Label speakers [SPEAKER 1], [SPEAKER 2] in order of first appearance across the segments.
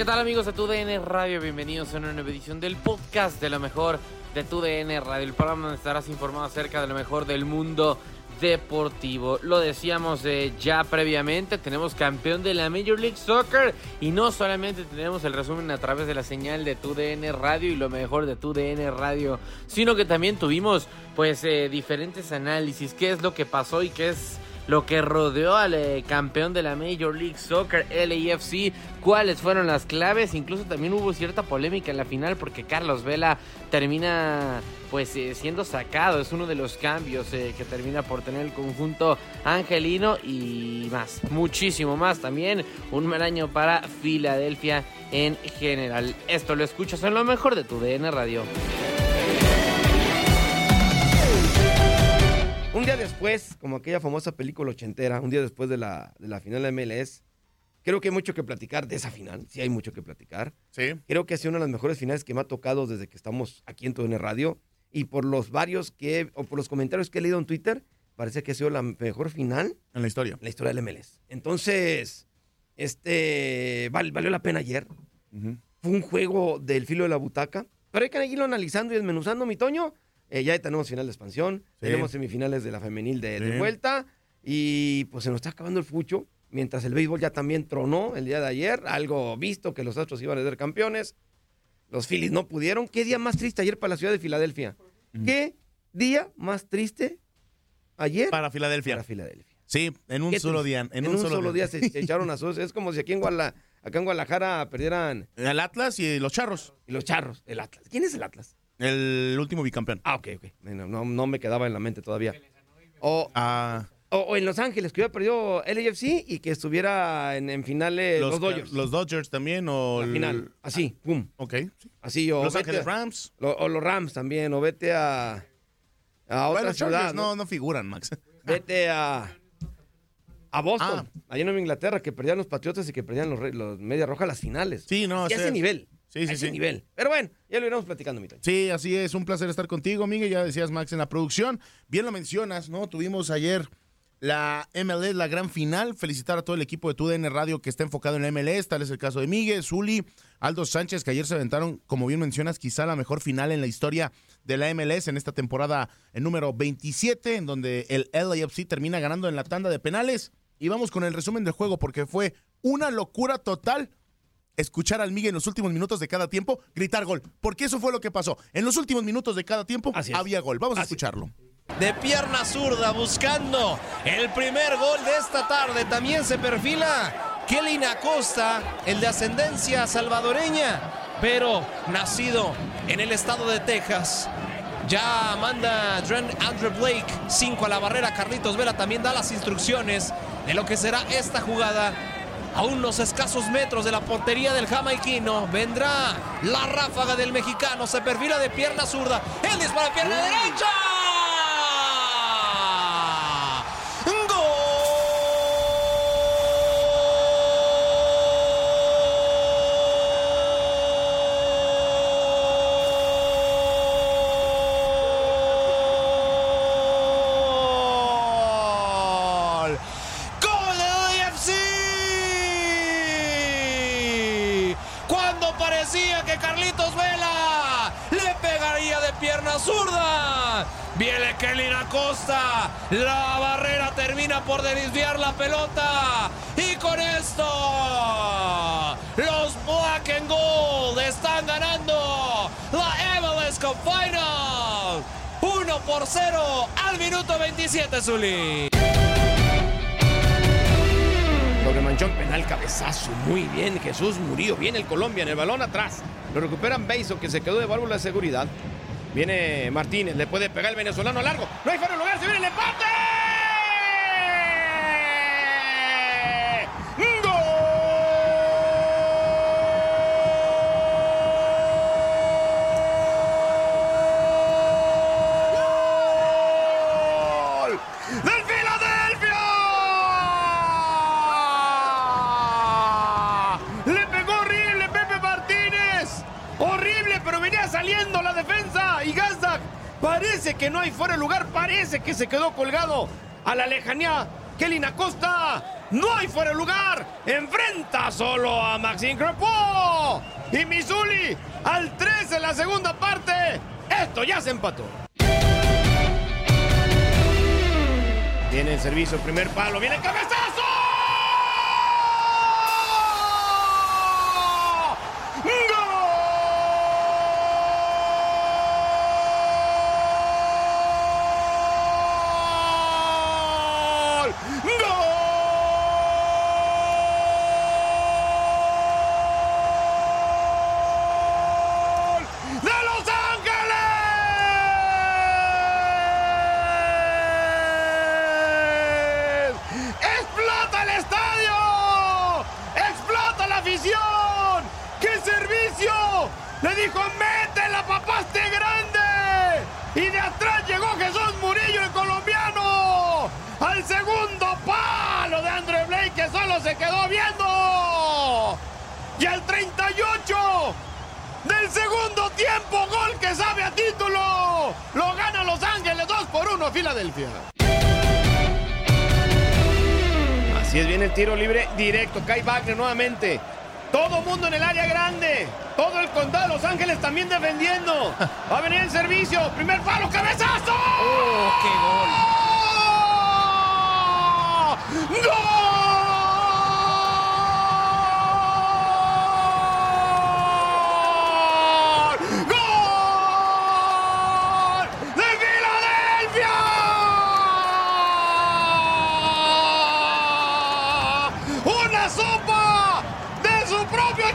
[SPEAKER 1] ¿Qué tal amigos de TUDN Radio? Bienvenidos a una nueva edición del podcast de lo mejor de TUDN Radio, el programa donde estarás informado acerca de lo mejor del mundo deportivo. Lo decíamos eh, ya previamente, tenemos campeón de la Major League Soccer y no solamente tenemos el resumen a través de la señal de TUDN Radio y lo mejor de TUDN Radio, sino que también tuvimos pues eh, diferentes análisis, qué es lo que pasó y qué es lo que rodeó al eh, campeón de la Major League Soccer, LAFC, cuáles fueron las claves, incluso también hubo cierta polémica en la final porque Carlos Vela termina pues eh, siendo sacado, es uno de los cambios eh, que termina por tener el conjunto angelino y más, muchísimo más también, un mal año para Filadelfia en general. Esto lo escuchas en lo mejor de tu DN Radio.
[SPEAKER 2] Un día después, como aquella famosa película ochentera, un día después de la, de la final de MLS, creo que hay mucho que platicar de esa final. Sí, hay mucho que platicar.
[SPEAKER 3] Sí.
[SPEAKER 2] Creo que ha sido una de las mejores finales que me ha tocado desde que estamos aquí en TUDN Radio. Y por los varios que, o por los comentarios que he leído en Twitter, parece que ha sido la mejor final
[SPEAKER 3] En la historia.
[SPEAKER 2] en la historia del MLS. Entonces, este, val- valió la pena ayer. Fue un juego del filo de la butaca. Pero hay que irlo analizando y desmenuzando, mi Toño. Eh, ya tenemos final de expansión,
[SPEAKER 3] Sí.
[SPEAKER 2] tenemos semifinales de la femenil de, vuelta y pues se nos está acabando el fucho. Mientras el béisbol ya también tronó el día de ayer, algo visto que los Astros iban a ser campeones. Los Phillies no pudieron. ¿Qué día más triste ayer para la ciudad de Filadelfia? ¿Qué día más triste ayer
[SPEAKER 3] Para Filadelfia.
[SPEAKER 2] para Filadelfia?
[SPEAKER 3] Sí, en un solo día.
[SPEAKER 2] En, un, solo, día, se, se echaron a sus. Es como si aquí en, Guala- acá en Guadalajara perdieran
[SPEAKER 3] El Atlas y los Charros.
[SPEAKER 2] los charros. El Atlas. ¿Quién es el Atlas?
[SPEAKER 3] El último bicampeón.
[SPEAKER 2] Ah, ok, ok. No, no, no me quedaba en la mente todavía. O,
[SPEAKER 3] Ah,
[SPEAKER 2] o, o en Los Ángeles, que hubiera perdido LAFC y que estuviera en, en finales los,
[SPEAKER 3] los,
[SPEAKER 2] Dodgers.
[SPEAKER 3] los Dodgers también. O
[SPEAKER 2] la
[SPEAKER 3] el-
[SPEAKER 2] final. Así, pum.
[SPEAKER 3] Ok. sí.
[SPEAKER 2] Así. O
[SPEAKER 3] Los
[SPEAKER 2] vete
[SPEAKER 3] Ángeles
[SPEAKER 2] a-
[SPEAKER 3] Rams.
[SPEAKER 2] lo- o los Rams también. O vete a. A otra
[SPEAKER 3] Bueno,
[SPEAKER 2] ciudad.
[SPEAKER 3] Chargers
[SPEAKER 2] ¿no?
[SPEAKER 3] no, no figuran, Max.
[SPEAKER 2] Vete a. A Boston,
[SPEAKER 3] Ah.
[SPEAKER 2] allá en Nueva Inglaterra, que perdían los Patriotas y que perdían los, los Media Roja las finales.
[SPEAKER 3] Sí, no,
[SPEAKER 2] Y
[SPEAKER 3] ese
[SPEAKER 2] ese
[SPEAKER 3] es-
[SPEAKER 2] nivel.
[SPEAKER 3] Sí, sí,
[SPEAKER 2] a ese
[SPEAKER 3] sí.
[SPEAKER 2] nivel. Pero bueno, ya lo iremos platicando, mi Toño.
[SPEAKER 3] Sí, así es, un placer estar contigo, Miguel. Ya decías, Max, en la producción. Bien lo mencionas, ¿no? Tuvimos ayer la MLS, la gran final. Felicitar a todo el equipo de TUDN Radio que está enfocado en la MLS. Tal es el caso de Miguel, Zuli, Aldo Sánchez, que ayer se aventaron, como bien mencionas, quizá la mejor final en la historia de la MLS en esta temporada en número 27, en donde el LAFC termina ganando en la tanda de penales. Y vamos con el resumen del juego, porque fue una locura total escuchar al Miguel en los últimos minutos de cada tiempo gritar gol. Porque eso fue lo que pasó. En los últimos minutos de cada tiempo había gol. Vamos a escucharlo.
[SPEAKER 4] de pierna zurda buscando el primer gol de esta tarde. También se perfila Kelly Acosta, el de ascendencia salvadoreña, pero nacido en el estado de Texas. Ya manda Andrew Blake 5 a la barrera. Carlitos Vela también da las instrucciones de lo que será esta jugada. A unos escasos metros de la portería del jamaiquino vendrá la ráfaga del mexicano. Se perfila de pierna zurda. El disparo de pierna derecha. La barrera termina por desviar la pelota. Y con esto, los Black and Gold están ganando la MLS Cup Final. 1 por 0 al minuto 27, Zuli.
[SPEAKER 2] Doble manchón, penal, cabezazo. Muy bien, Jesús Murillo. Viene el Colombia en el balón atrás. Lo recuperan Beiso, que se quedó de válvula de seguridad. Viene Martínez, le puede pegar el venezolano largo. No hay fuera lugar, se viene el empate. Parece que se quedó colgado a la lejanía. Kelly Acosta, no hay fuera de lugar, enfrenta solo a Maxine Crepo y Misuli al 3 en la segunda parte. Esto ya se empató. Viene el servicio, primer palo, viene el se quedó viendo. Y al 38 del segundo tiempo, gol que sabe a título. Lo gana Los Ángeles 2 por 1 Filadelfia. Así es, viene el tiro libre directo. Kai Wagner nuevamente. Todo mundo en el área grande. Todo el condado de Los Ángeles también defendiendo. Va a venir el servicio. Primer palo, cabezazo.
[SPEAKER 1] ¡Oh, qué
[SPEAKER 2] gol! ¡Gol!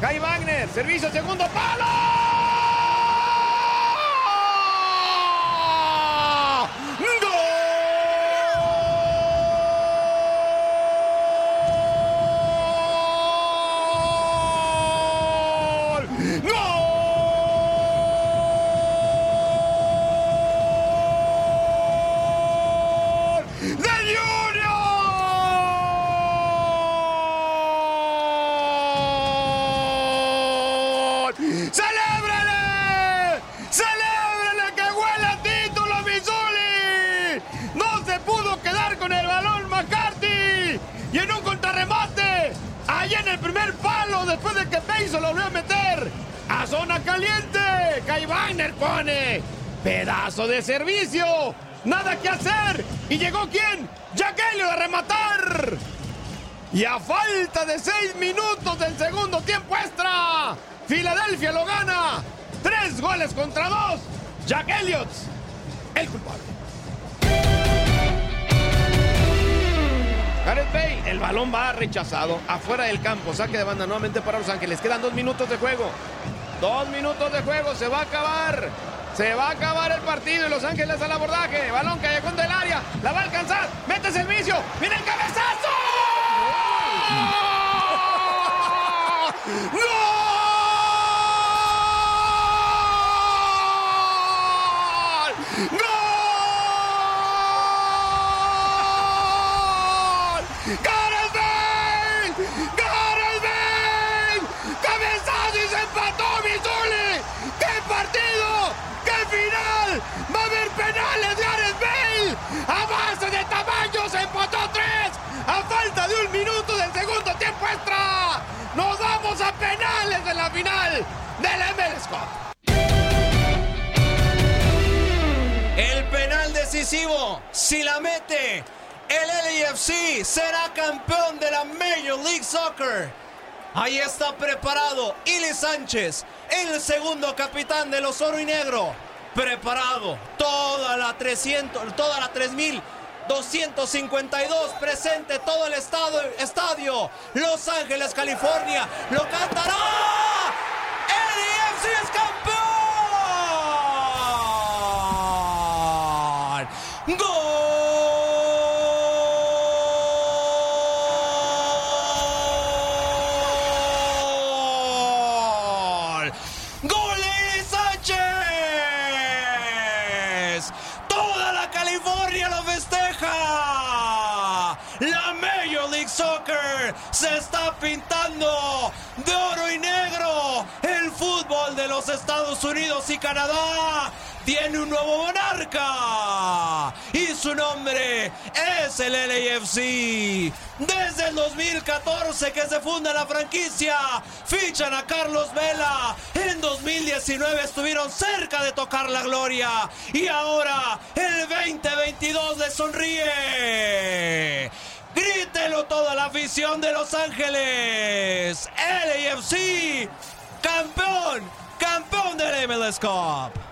[SPEAKER 2] Kai Wagner. Servicio segundo palo. ¡Sale! Caliente. Kai pone. Pedazo de servicio. Nada que hacer. ¿Y llegó quién? Jack Elliott a rematar. Y a falta de seis minutos del segundo tiempo extra, Filadelfia lo gana. Tres goles contra dos. Jack Elliott, el culpable. Gareth Bale, el balón va rechazado afuera del campo. Saque de banda nuevamente para Los Ángeles. Quedan dos minutos de juego. Dos minutos de juego. Se va a acabar. Se va a acabar el partido y Los Ángeles al abordaje. Balón callejón del área. La va a alcanzar. Mete servicio. ¡Viene el cabezazo! ¡Gol! De la final del MLS!
[SPEAKER 4] El penal decisivo, si la mete, el LAFC será campeón de la Major League Soccer. Ahí está preparado Ili Sánchez, el segundo capitán de los oro y negro. Preparado toda la 300, toda la 3252 presente todo el estado, estadio Los Ángeles, California. Lo cantará. LAFC es campeón. ¡Gol! ¡Gol de Eli Sánchez! ¡Toda la California lo festeja! La Major League Soccer se está pintando de oro y negro. El fútbol de los Estados Unidos y Canadá tiene un nuevo monarca y su nombre es el LAFC. Desde el 2014 que se funda la franquicia, fichan a Carlos Vela. En 2019 estuvieron cerca de tocar la gloria y ahora el 2022 le sonríe. Grítelo toda la afición de Los Ángeles. LAFC, campeón, campeón del MLS Cup.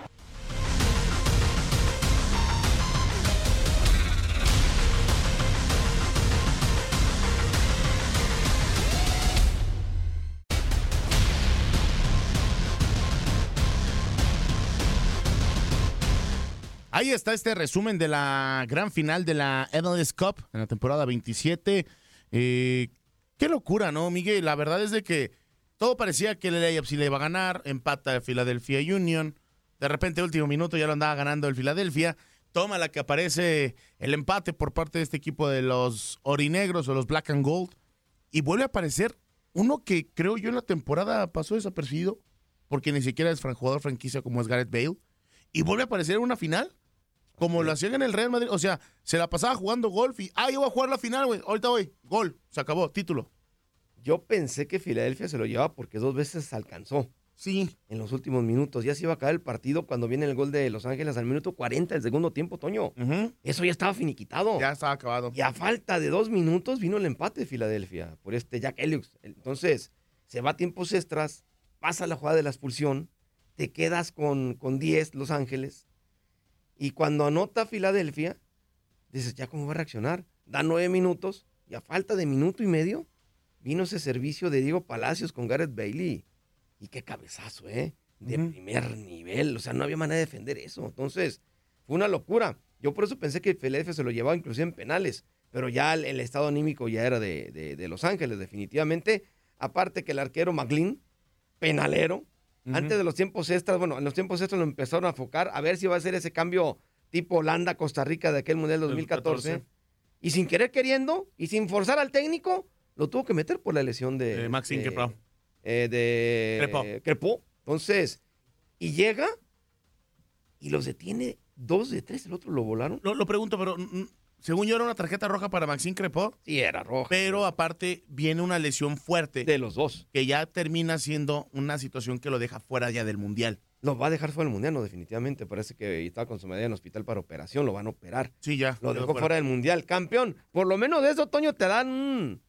[SPEAKER 3] Ahí está este resumen de la gran final de la MLS Cup en la temporada 27. Eh, qué locura, ¿no, Miguel? La verdad es de que todo parecía que el LAFC le iba a ganar. Empata el Philadelphia Union. De repente, último minuto, ya lo andaba ganando el Philadelphia. Toma la que aparece el empate por parte de este equipo de los orinegros o los black and gold. Y vuelve a aparecer uno que creo yo en la temporada pasó desapercibido, porque ni siquiera es jugador franquicia como es Gareth Bale. Y vuelve a aparecer en una final, como lo hacían en el Real Madrid. O sea, se la pasaba jugando golf y, ah, yo voy a jugar la final, güey. Ahorita voy, gol, se acabó, título.
[SPEAKER 2] Yo pensé que Filadelfia se lo llevaba porque dos veces alcanzó.
[SPEAKER 3] Sí.
[SPEAKER 2] En los últimos minutos. Ya se iba a acabar el partido cuando viene el gol de Los Ángeles al minuto 40 del segundo tiempo, Toño. Eso ya estaba finiquitado.
[SPEAKER 3] Ya estaba acabado.
[SPEAKER 2] Y a falta de dos minutos vino el empate de Filadelfia por este Jack Elliott. Entonces, se va a tiempos extras, pasa la jugada de la expulsión, te quedas con, con 10 Los Ángeles. Y cuando anota Filadelfia, dices, ¿ya cómo va a reaccionar? Da nueve minutos y a falta de minuto y medio vino ese servicio de Diego Palacios con Gareth Bailey. Y qué cabezazo, ¿eh? De primer nivel. O sea, no había manera de defender eso. Entonces, fue una locura. Yo por eso pensé que Filadelfia se lo llevaba inclusive en penales. Pero ya el, el estado anímico ya era de, de- de Los Ángeles, definitivamente. Aparte que el arquero McLean, penalero, antes de los tiempos extras, bueno, en los tiempos extras lo empezaron a enfocar a ver si va a ser ese cambio tipo Holanda-Costa Rica de aquel Mundial 2014.
[SPEAKER 3] 14.
[SPEAKER 2] Y sin querer queriendo y sin forzar al técnico, lo tuvo que meter por la lesión de...
[SPEAKER 3] De Maxime
[SPEAKER 2] de-
[SPEAKER 3] Crepau.
[SPEAKER 2] eh, de
[SPEAKER 3] Crepau.
[SPEAKER 2] Crepau. Entonces, y llega y los detiene dos de tres, el otro lo volaron.
[SPEAKER 3] Lo, lo pregunto, pero según yo era una tarjeta roja para Maxine Crepó,
[SPEAKER 2] Sí, era roja.
[SPEAKER 3] pero aparte viene una lesión fuerte
[SPEAKER 2] De los dos.
[SPEAKER 3] que ya termina siendo una situación que lo deja fuera ya del Mundial.
[SPEAKER 2] Lo va a dejar fuera del mundial, no, definitivamente. Parece que estaba con su medida en el hospital para operación, lo van a operar.
[SPEAKER 3] Sí, ya.
[SPEAKER 2] Lo dejó fuera del mundial. Campeón, por lo menos de eso, Toño, te dan un.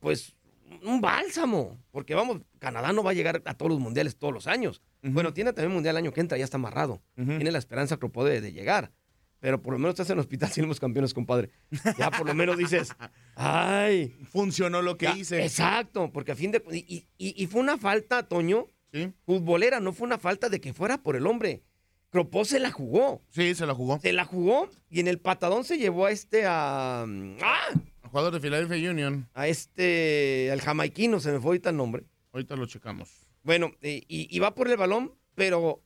[SPEAKER 2] Pues un bálsamo. Porque vamos, Canadá no va a llegar a todos los mundiales todos los años. Bueno, tiene también mundial el año que entra, ya está amarrado. Tiene la esperanza que puede de llegar. Pero por lo menos estás en el hospital si somos campeones, compadre. Ya por lo menos dices, ay.
[SPEAKER 3] Funcionó lo que
[SPEAKER 2] ya,
[SPEAKER 3] hice.
[SPEAKER 2] Exacto, porque a fin de. Y, y- y fue una falta, Toño,
[SPEAKER 3] Sí,
[SPEAKER 2] futbolera, no fue una falta de que fuera por el hombre. Cropó se la jugó.
[SPEAKER 3] sí, se la jugó.
[SPEAKER 2] Se la jugó y en el patadón se llevó a este a. ¡Ah!
[SPEAKER 3] Jugador de Philadelphia Union.
[SPEAKER 2] A este. al jamaiquino, se me fue ahorita el nombre.
[SPEAKER 3] Ahorita lo checamos.
[SPEAKER 2] Bueno, eh, y, y va por el balón, pero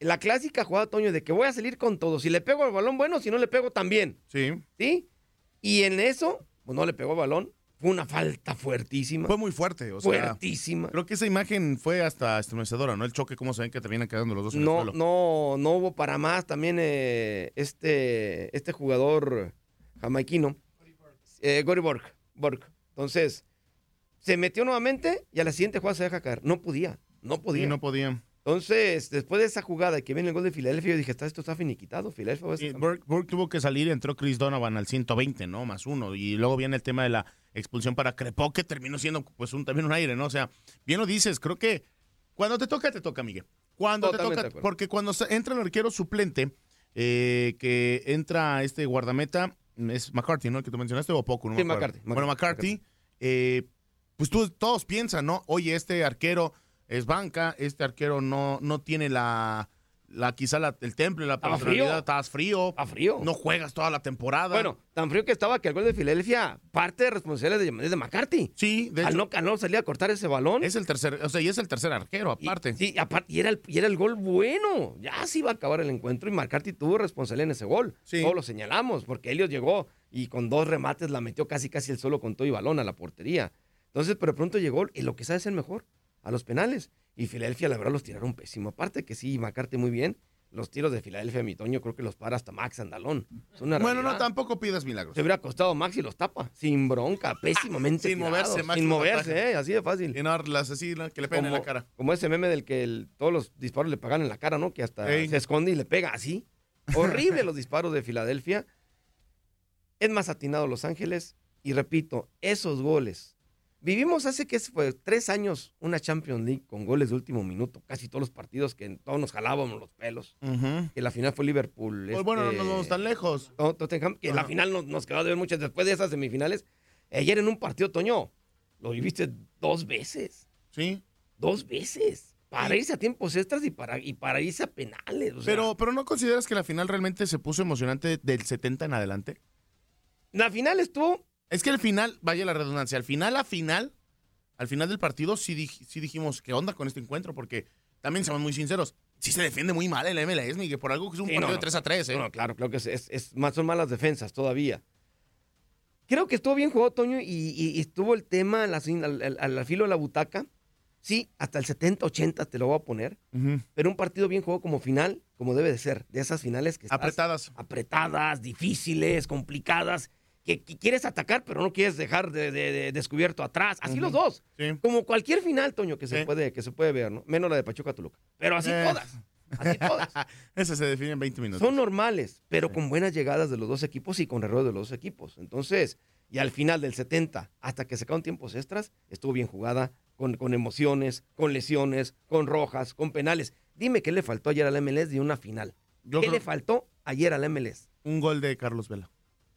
[SPEAKER 2] la clásica jugada, Toño, de que voy a salir con todo. Si le pego al balón, bueno, si no le pego también.
[SPEAKER 3] Sí.
[SPEAKER 2] ¿Sí? Y en eso, pues no le pegó el balón. Fue una falta fuertísima.
[SPEAKER 3] Fue muy fuerte. O sea,
[SPEAKER 2] fuertísima.
[SPEAKER 3] creo que esa imagen fue hasta estremecedora, ¿no? El choque, cómo se ven que terminan quedando los dos en el
[SPEAKER 2] No,
[SPEAKER 3] suelo.
[SPEAKER 2] no, no hubo para más. También eh, este, este jugador jamaiquino, eh, Gory Borg, Borg. Entonces, se metió nuevamente y a la siguiente jugada se deja caer. No podía, no podía.
[SPEAKER 3] Sí, no podían.
[SPEAKER 2] Entonces, después de esa jugada que viene el gol de Filadelfia, yo dije, "Está- esto está finiquitado. Filadelfia
[SPEAKER 3] Burke, Burke tuvo que salir, entró Chris Donovan al 120, ¿no? Más uno. Y luego viene el tema de la expulsión para Crepó, que terminó siendo pues un, también un aire, ¿no? O sea, bien lo dices, creo que cuando te toca, te toca, Miguel. Cuando
[SPEAKER 2] Totalmente
[SPEAKER 3] te toca, porque cuando entra el arquero suplente, eh, que entra este guardameta, es McCarthy, ¿no? El que tú mencionaste, o poco, ¿no?
[SPEAKER 2] Sí,
[SPEAKER 3] acuerdo.
[SPEAKER 2] McCarthy,
[SPEAKER 3] Bueno,
[SPEAKER 2] McCarthy,
[SPEAKER 3] McCarthy, eh, pues tú, todos piensan, ¿no? Oye, este arquero es banca, este arquero no, no tiene la, la quizá la- el temple, la
[SPEAKER 2] Estaba
[SPEAKER 3] personalidad, estás frío,
[SPEAKER 2] a frío.
[SPEAKER 3] no juegas toda la temporada.
[SPEAKER 2] Bueno, tan frío que estaba que el gol de Filadelfia, parte de responsabilidad de, de McCarthy.
[SPEAKER 3] sí, de
[SPEAKER 2] al,
[SPEAKER 3] hecho,
[SPEAKER 2] no, al no salir a cortar ese balón.
[SPEAKER 3] es el tercer, o sea, y es el tercer arquero,
[SPEAKER 2] Y-
[SPEAKER 3] aparte.
[SPEAKER 2] sí, aparte, y era, el, y era el gol bueno. Ya se iba a acabar el encuentro y McCarthy tuvo responsabilidad en ese gol.
[SPEAKER 3] Sí.
[SPEAKER 2] Todos lo señalamos, porque Elliot llegó y con dos remates la metió casi casi el solo con todo y balón a la portería. Entonces, pero pronto llegó y lo que sabe es el mejor, a los penales. Y Filadelfia, la verdad, los tiraron pésimo. Aparte que sí, McCarthy muy bien. Los tiros de Filadelfia, mi Toño, creo que los para hasta Max Andalón. Es una
[SPEAKER 3] Bueno, no, tampoco pidas milagros.
[SPEAKER 2] Se hubiera costado Max y los tapa. Sin bronca, pésimamente.
[SPEAKER 3] Sin
[SPEAKER 2] tirados,
[SPEAKER 3] moverse, Max
[SPEAKER 2] Sin moverse, eh, así de fácil.
[SPEAKER 3] Y no, las así, que le peguen en la cara.
[SPEAKER 2] Como ese meme del que el- todos los disparos le pagan en la cara, ¿no? Que hasta
[SPEAKER 3] Ey.
[SPEAKER 2] se esconde y le pega así. Horrible los disparos de Filadelfia. Es más atinado Los Ángeles. Y repito, esos goles. Vivimos hace que fue tres años una Champions League con goles de último minuto. Casi todos los partidos que todos nos jalábamos los pelos.
[SPEAKER 3] Ujú.
[SPEAKER 2] Que la final fue Liverpool.
[SPEAKER 3] Pues bueno, no
[SPEAKER 2] este,
[SPEAKER 3] nos vamos tan lejos.
[SPEAKER 2] Tottenham, que la
[SPEAKER 3] Ajá.
[SPEAKER 2] final nos, nos quedó de ver muchas después de esas semifinales. Ayer en un partido, Toño, lo viviste dos veces.
[SPEAKER 3] Sí.
[SPEAKER 2] Dos veces. Para
[SPEAKER 3] Sí.
[SPEAKER 2] irse a tiempos extras y para, y para irse a penales. o sea,
[SPEAKER 3] Pero, pero ¿no consideras que la final realmente se puso emocionante del 70 en adelante?
[SPEAKER 2] la final estuvo.
[SPEAKER 3] Es que el final, vaya la redundancia, al final, a final, al final del partido sí, dij- sí dijimos, ¿qué onda con este encuentro? Porque también seamos muy sinceros, sí se defiende muy mal el MLS, Miguel, por algo que es un
[SPEAKER 2] Sí,
[SPEAKER 3] partido
[SPEAKER 2] no,
[SPEAKER 3] de
[SPEAKER 2] no.
[SPEAKER 3] 3 a 3, ¿eh?
[SPEAKER 2] No, claro, creo que es, es- son malas defensas todavía. Creo que estuvo bien jugado, Toño, y, y- y estuvo el tema al, al- al- al filo de la butaca. Sí, hasta el 70-80 te lo voy a poner. Pero un partido bien jugado como final, como debe de ser. De esas finales que estás-
[SPEAKER 3] Apretadas.
[SPEAKER 2] apretadas, difíciles, complicadas, que, que quieres atacar, pero no quieres dejar de, de- de descubierto atrás. Así los dos.
[SPEAKER 3] Sí.
[SPEAKER 2] Como cualquier final, Toño, que se, puede, que se puede ver, ¿no? Menos la de Pachuca Toluca. Pero así
[SPEAKER 3] Eh.
[SPEAKER 2] todas. Así todas.
[SPEAKER 3] Ese se define en 20 minutos.
[SPEAKER 2] Son normales, pero con buenas llegadas de los dos equipos y con errores de los dos equipos. Entonces, y al final del 70, hasta que se acaban tiempos extras, estuvo bien jugada, con, con emociones, con lesiones, con rojas, con penales. Dime qué le faltó ayer al MLS de una final.
[SPEAKER 3] Yo
[SPEAKER 2] ¿Qué
[SPEAKER 3] creo
[SPEAKER 2] le faltó ayer al MLS?
[SPEAKER 3] un gol de Carlos Vela.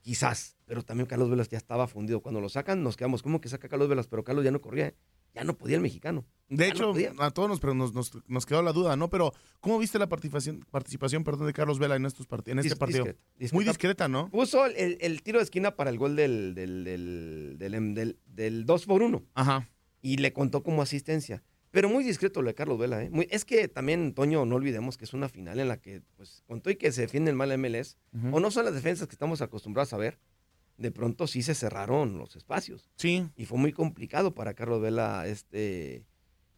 [SPEAKER 2] Quizás, pero también Carlos Velas ya estaba fundido. Cuando lo sacan, nos quedamos, ¿cómo que saca Carlos Velas? Pero Carlos ya no corría, ¿eh? ya no podía el mexicano.
[SPEAKER 3] De hecho, a todos nos, pero nos, nos, nos quedó la duda, ¿no? Pero, ¿cómo viste la participación, participación perdón, de Carlos Vela en, estos part- en este
[SPEAKER 2] Dis-
[SPEAKER 3] partido?
[SPEAKER 2] discreta, discreta.
[SPEAKER 3] Muy discreta, ¿no?
[SPEAKER 2] Puso el, tiro de esquina para el gol del, del, del, del, del- del 2 por 1
[SPEAKER 3] Ajá.
[SPEAKER 2] y le contó como asistencia. Pero muy discreto lo de Carlos Vela. ¿eh? Muy- es que también, Toño, no olvidemos que es una final en la que, pues, con todo y que se defiende el mal MLS, o no son las defensas que estamos acostumbrados a ver, de pronto sí se cerraron los espacios.
[SPEAKER 3] Sí.
[SPEAKER 2] Y fue muy complicado para Carlos Vela este,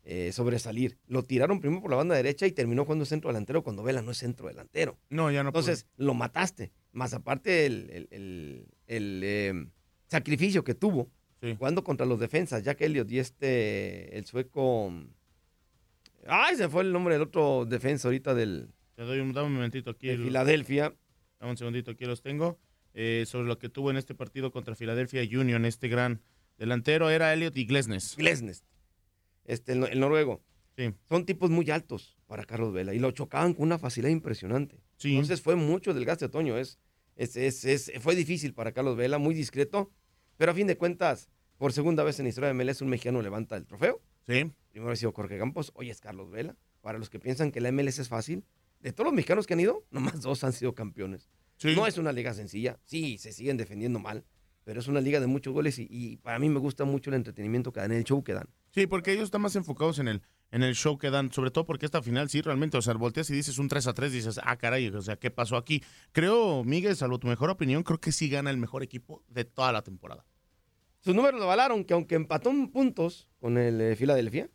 [SPEAKER 2] eh, sobresalir. Lo tiraron primero por la banda derecha y terminó jugando centro delantero cuando Vela no es centro delantero.
[SPEAKER 3] No, ya no.
[SPEAKER 2] Entonces, lo mataste. Más aparte el, el- el- el, eh, sacrificio que tuvo
[SPEAKER 3] Sí.
[SPEAKER 2] jugando contra los defensas, Jack Elliott y este, el sueco. Ay, se fue el nombre del otro defensa ahorita del
[SPEAKER 3] Te doy un, dame un momentito aquí.
[SPEAKER 2] de
[SPEAKER 3] el-
[SPEAKER 2] Filadelfia.
[SPEAKER 3] Dame un segundito, aquí los tengo. Eh, sobre lo que tuvo en este partido contra Philadelphia Union, este gran delantero era Elliot y Glesnes.
[SPEAKER 2] Glesnes, este, el, no- el noruego.
[SPEAKER 3] Sí.
[SPEAKER 2] Son tipos muy altos para Carlos Vela y lo chocaban con una facilidad impresionante.
[SPEAKER 3] Sí.
[SPEAKER 2] Entonces fue mucho del gasto de Toño. Es, es, es- es- fue difícil para Carlos Vela, muy discreto, pero a fin de cuentas, por segunda vez en la historia de MLS, un mexicano levanta el trofeo.
[SPEAKER 3] Sí.
[SPEAKER 2] Primero ha sido Jorge Campos, hoy es Carlos Vela. Para los que piensan que la MLS es fácil, de todos los mexicanos que han ido, nomás dos han sido campeones.
[SPEAKER 3] Sí.
[SPEAKER 2] No es una liga sencilla, sí, se siguen defendiendo mal, pero es una liga de muchos goles y, y para mí me gusta mucho el entretenimiento que dan, el show que dan.
[SPEAKER 3] Sí, porque ellos están más enfocados en el, en el show que dan, sobre todo porque esta final sí realmente, o sea, volteas y dices un 3 a 3, dices, ah, caray, o sea, ¿qué pasó aquí? Creo, Miguel, salvo tu mejor opinión, creo que sí gana el mejor equipo de toda la temporada.
[SPEAKER 2] Sus números lo avalaron, que aunque empató en puntos con el eh, Philadelphia,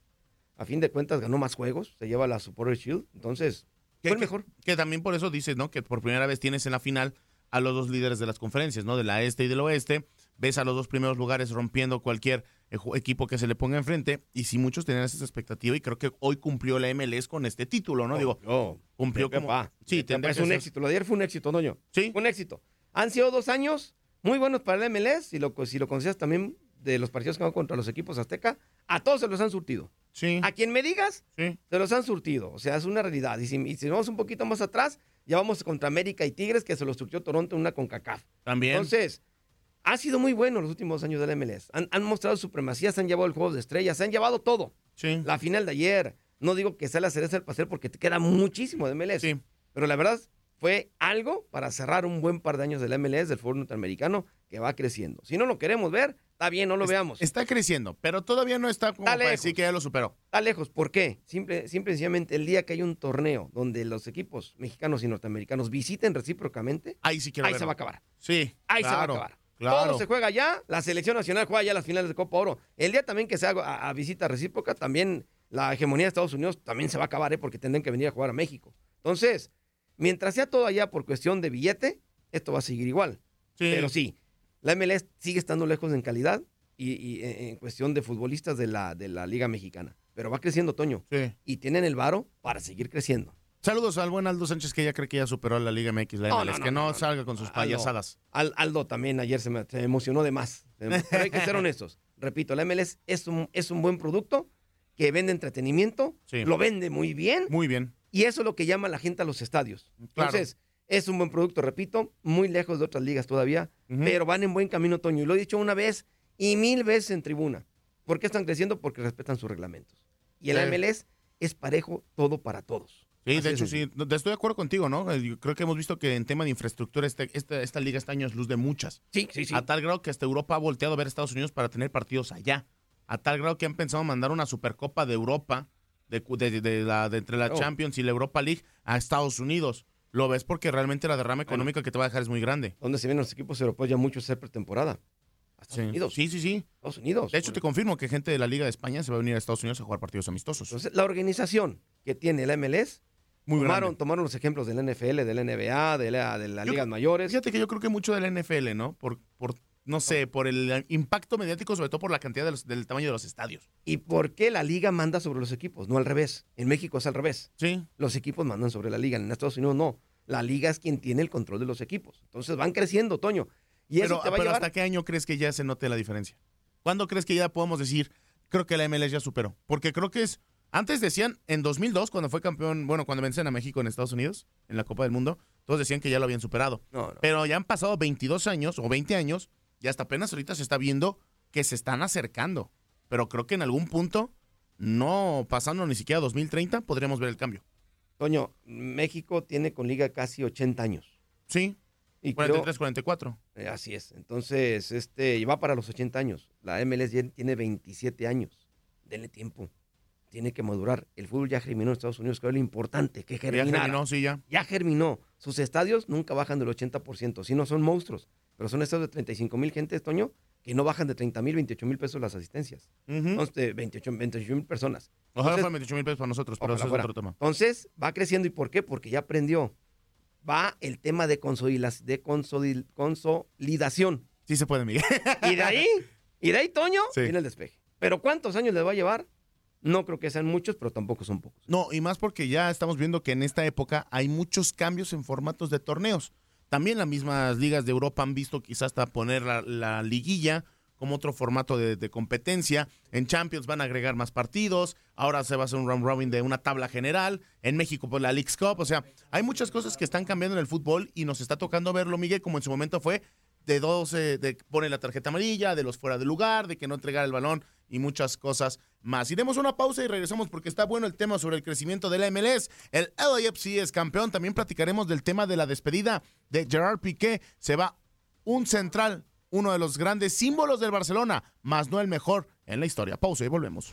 [SPEAKER 2] a fin de cuentas ganó más juegos, se lleva la Supporter Shield, entonces
[SPEAKER 3] Que,
[SPEAKER 2] fue el mejor.
[SPEAKER 3] que también por eso dices, ¿no? Que por primera vez tienes en la final a los dos líderes de las conferencias, ¿no? De la este y del oeste. Ves a los dos primeros lugares rompiendo cualquier eh, equipo que se le ponga enfrente. Y sí, muchos tenían esa expectativa y creo que hoy cumplió la MLS con este título, ¿no? Digo,
[SPEAKER 2] Yo,
[SPEAKER 3] cumplió como...
[SPEAKER 2] papá.
[SPEAKER 3] Sí,
[SPEAKER 2] es un
[SPEAKER 3] ser-
[SPEAKER 2] éxito. Lo de ayer fue un éxito, Doño.
[SPEAKER 3] Sí.
[SPEAKER 2] Un éxito. Han sido dos años muy buenos para el MLS, lo, si lo consideras también de los partidos que han contra los equipos azteca, a todos se los han surtido.
[SPEAKER 3] Sí,
[SPEAKER 2] A quien me digas,
[SPEAKER 3] sí.
[SPEAKER 2] se los han surtido. O sea, es una realidad. Y si, y si vamos un poquito más atrás, ya vamos contra América y Tigres, que se los surtió Toronto en una CONCACAF.
[SPEAKER 3] También.
[SPEAKER 2] Entonces, ha sido muy bueno los últimos años del MLS. Han, han mostrado supremacía, se han llevado el juego de estrellas, se han llevado todo.
[SPEAKER 3] sí.
[SPEAKER 2] La final de ayer, no digo que sea la cereza del pastel porque te queda muchísimo de MLS.
[SPEAKER 3] Sí.
[SPEAKER 2] Pero la verdad fue algo para cerrar un buen par de años del MLS, del fútbol norteamericano, que va creciendo. Si no lo queremos ver, está bien, no lo
[SPEAKER 3] Es-
[SPEAKER 2] veamos.
[SPEAKER 3] Está creciendo, pero todavía no está como
[SPEAKER 2] Está
[SPEAKER 3] para decir que ya lo superó.
[SPEAKER 2] Está lejos. ¿Por qué? Simple, simple y sencillamente, el día que hay un torneo donde los equipos mexicanos y norteamericanos visiten recíprocamente,
[SPEAKER 3] Ahí sí quiero
[SPEAKER 2] ahí
[SPEAKER 3] verlo.
[SPEAKER 2] se va a acabar.
[SPEAKER 3] Sí,
[SPEAKER 2] Ahí se va a acabar.
[SPEAKER 3] Claro.
[SPEAKER 2] Todo se juega ya, la selección nacional juega ya las finales de Copa Oro. El día también que se haga a, a visita recíproca, también la hegemonía de Estados Unidos también se va a acabar, ¿eh? porque tendrán que venir a jugar a México. Entonces, mientras sea todo allá por cuestión de billete, esto va a seguir igual.
[SPEAKER 3] Sí.
[SPEAKER 2] Pero sí, la MLS sigue estando lejos en calidad y, y en cuestión de futbolistas de la, de la Liga Mexicana. Pero va creciendo, Toño.
[SPEAKER 3] Sí.
[SPEAKER 2] Y tienen el varo para seguir creciendo.
[SPEAKER 3] Saludos al buen Aldo Sánchez que ya cree que ya superó a la Liga MX, la
[SPEAKER 2] No,
[SPEAKER 3] MLS,
[SPEAKER 2] no, no,
[SPEAKER 3] que no, salga con sus
[SPEAKER 2] Aldo.
[SPEAKER 3] payasadas.
[SPEAKER 2] Al- Aldo también ayer se, me, se emocionó de más. Pero hay que ser honestos. Repito, la MLS es un, es un buen producto que vende entretenimiento,
[SPEAKER 3] Sí.
[SPEAKER 2] lo vende muy bien
[SPEAKER 3] Muy bien.
[SPEAKER 2] Y eso es lo que llama a la gente a los estadios.
[SPEAKER 3] Claro.
[SPEAKER 2] Entonces, es un buen producto, repito, muy lejos de otras ligas todavía, pero van en buen camino, Toño. Y lo he dicho una vez y mil veces en tribuna. ¿Por qué están creciendo? Porque respetan sus reglamentos. Y el
[SPEAKER 3] Sí.
[SPEAKER 2] MLS es parejo todo para todos.
[SPEAKER 3] Sí,
[SPEAKER 2] Así
[SPEAKER 3] de hecho, sí. Estoy de acuerdo contigo, ¿no? Eh, Yo creo que hemos visto que en tema de infraestructura este, esta, esta liga está años luz de muchas.
[SPEAKER 2] Sí, sí, sí.
[SPEAKER 3] A tal grado que hasta Europa ha volteado a ver a Estados Unidos para tener partidos allá. A tal grado que han pensado mandar una Supercopa de Europa, de, de- de la, de entre la
[SPEAKER 2] Oh.
[SPEAKER 3] Champions y la Europa League, a Estados Unidos. Lo ves porque realmente la derrama económica que te va a dejar es muy grande.
[SPEAKER 2] Donde se ven los equipos europeos ya mucho ser pretemporada. A Estados
[SPEAKER 3] Sí.
[SPEAKER 2] Unidos.
[SPEAKER 3] sí, sí, sí.
[SPEAKER 2] Estados Unidos.
[SPEAKER 3] De hecho, te confirmo que gente de la Liga de España se va a venir a Estados Unidos a jugar partidos amistosos.
[SPEAKER 2] Entonces, la organización que tiene la MLS,
[SPEAKER 3] Muy
[SPEAKER 2] tomaron,
[SPEAKER 3] grande.
[SPEAKER 2] tomaron los ejemplos del NFL, del NBA, de la, de las ligas mayores.
[SPEAKER 3] Fíjate que yo creo que mucho de la NFL, ¿no? Por, por no sé, por el impacto mediático, sobre todo por la cantidad de los- del tamaño de los estadios.
[SPEAKER 2] ¿Y por qué la liga manda sobre los equipos? No al revés. En México es al revés.
[SPEAKER 3] Sí.
[SPEAKER 2] Los equipos mandan sobre la liga. En Estados Unidos no. La liga es quien tiene el control de los equipos. Entonces van creciendo, Toño. Y eso
[SPEAKER 3] Pero,
[SPEAKER 2] te va a
[SPEAKER 3] pero
[SPEAKER 2] llevar...
[SPEAKER 3] ¿hasta qué año crees que ya se note la diferencia? ¿Cuándo crees que ya podemos decir, creo que la MLS ya superó? Porque creo que es, antes decían, en 2002, cuando fue campeón, bueno, cuando vencen a México en Estados Unidos, en la Copa del Mundo, todos decían que ya lo habían superado.
[SPEAKER 2] No, no.
[SPEAKER 3] Pero ya han pasado 22 años o 20 años y hasta apenas ahorita se está viendo que se están acercando. Pero creo que en algún punto, no pasando ni siquiera 2030, podríamos ver el cambio.
[SPEAKER 2] Toño, México tiene con liga casi 80 años.
[SPEAKER 3] Sí,
[SPEAKER 2] Y creo-
[SPEAKER 3] 43, 44.
[SPEAKER 2] Eh, así es. Entonces, este, va para los 80 años. La MLS tiene 27 años. Denle tiempo. Tiene que madurar. El fútbol ya germinó en Estados Unidos, que es lo importante, que
[SPEAKER 3] Ya
[SPEAKER 2] germinara.
[SPEAKER 3] terminó, sí, ya.
[SPEAKER 2] Ya germinó. Sus estadios nunca bajan del 80%. Si no son monstruos, pero son estadios de 35 mil gentes, Toño, que no bajan de 30 mil, 28 mil pesos las asistencias.
[SPEAKER 3] Ujú.
[SPEAKER 2] Entonces, de 28 mil personas.
[SPEAKER 3] Ojalá
[SPEAKER 2] Entonces,
[SPEAKER 3] fueran 28 mil pesos para nosotros, pero eso es otro tema.
[SPEAKER 2] Entonces, va creciendo. ¿Y por qué? Porque ya aprendió va el tema de. De consolid- consolidación.
[SPEAKER 3] Sí se puede, Miguel.
[SPEAKER 2] Y de ahí, y de ahí, Toño,
[SPEAKER 3] Sí.
[SPEAKER 2] viene el despeje. Pero ¿cuántos años le va a llevar? No creo que sean muchos, pero tampoco son pocos.
[SPEAKER 3] No, y más porque ya estamos viendo que en esta época hay muchos cambios en formatos de torneos. También las mismas ligas de Europa han visto quizás hasta poner la, la liguilla como otro formato de, de competencia. En Champions van a agregar más partidos. Ahora se va a hacer un round robin de una tabla general. En México, pues la League's Cup. O sea, hay muchas cosas que están cambiando en el fútbol y nos está tocando verlo, Miguel, como en su momento fue de dos, eh, de pone la tarjeta amarilla, de los fuera de lugar, de que no entregar el balón y muchas cosas más. Iremos una pausa y regresamos porque está bueno el tema sobre el crecimiento de la MLS. El LAFC es campeón. También platicaremos del tema de la despedida de Gerard Piqué. Se va un central, uno de los grandes símbolos del Barcelona, más no el mejor en la historia. Pausa y volvemos.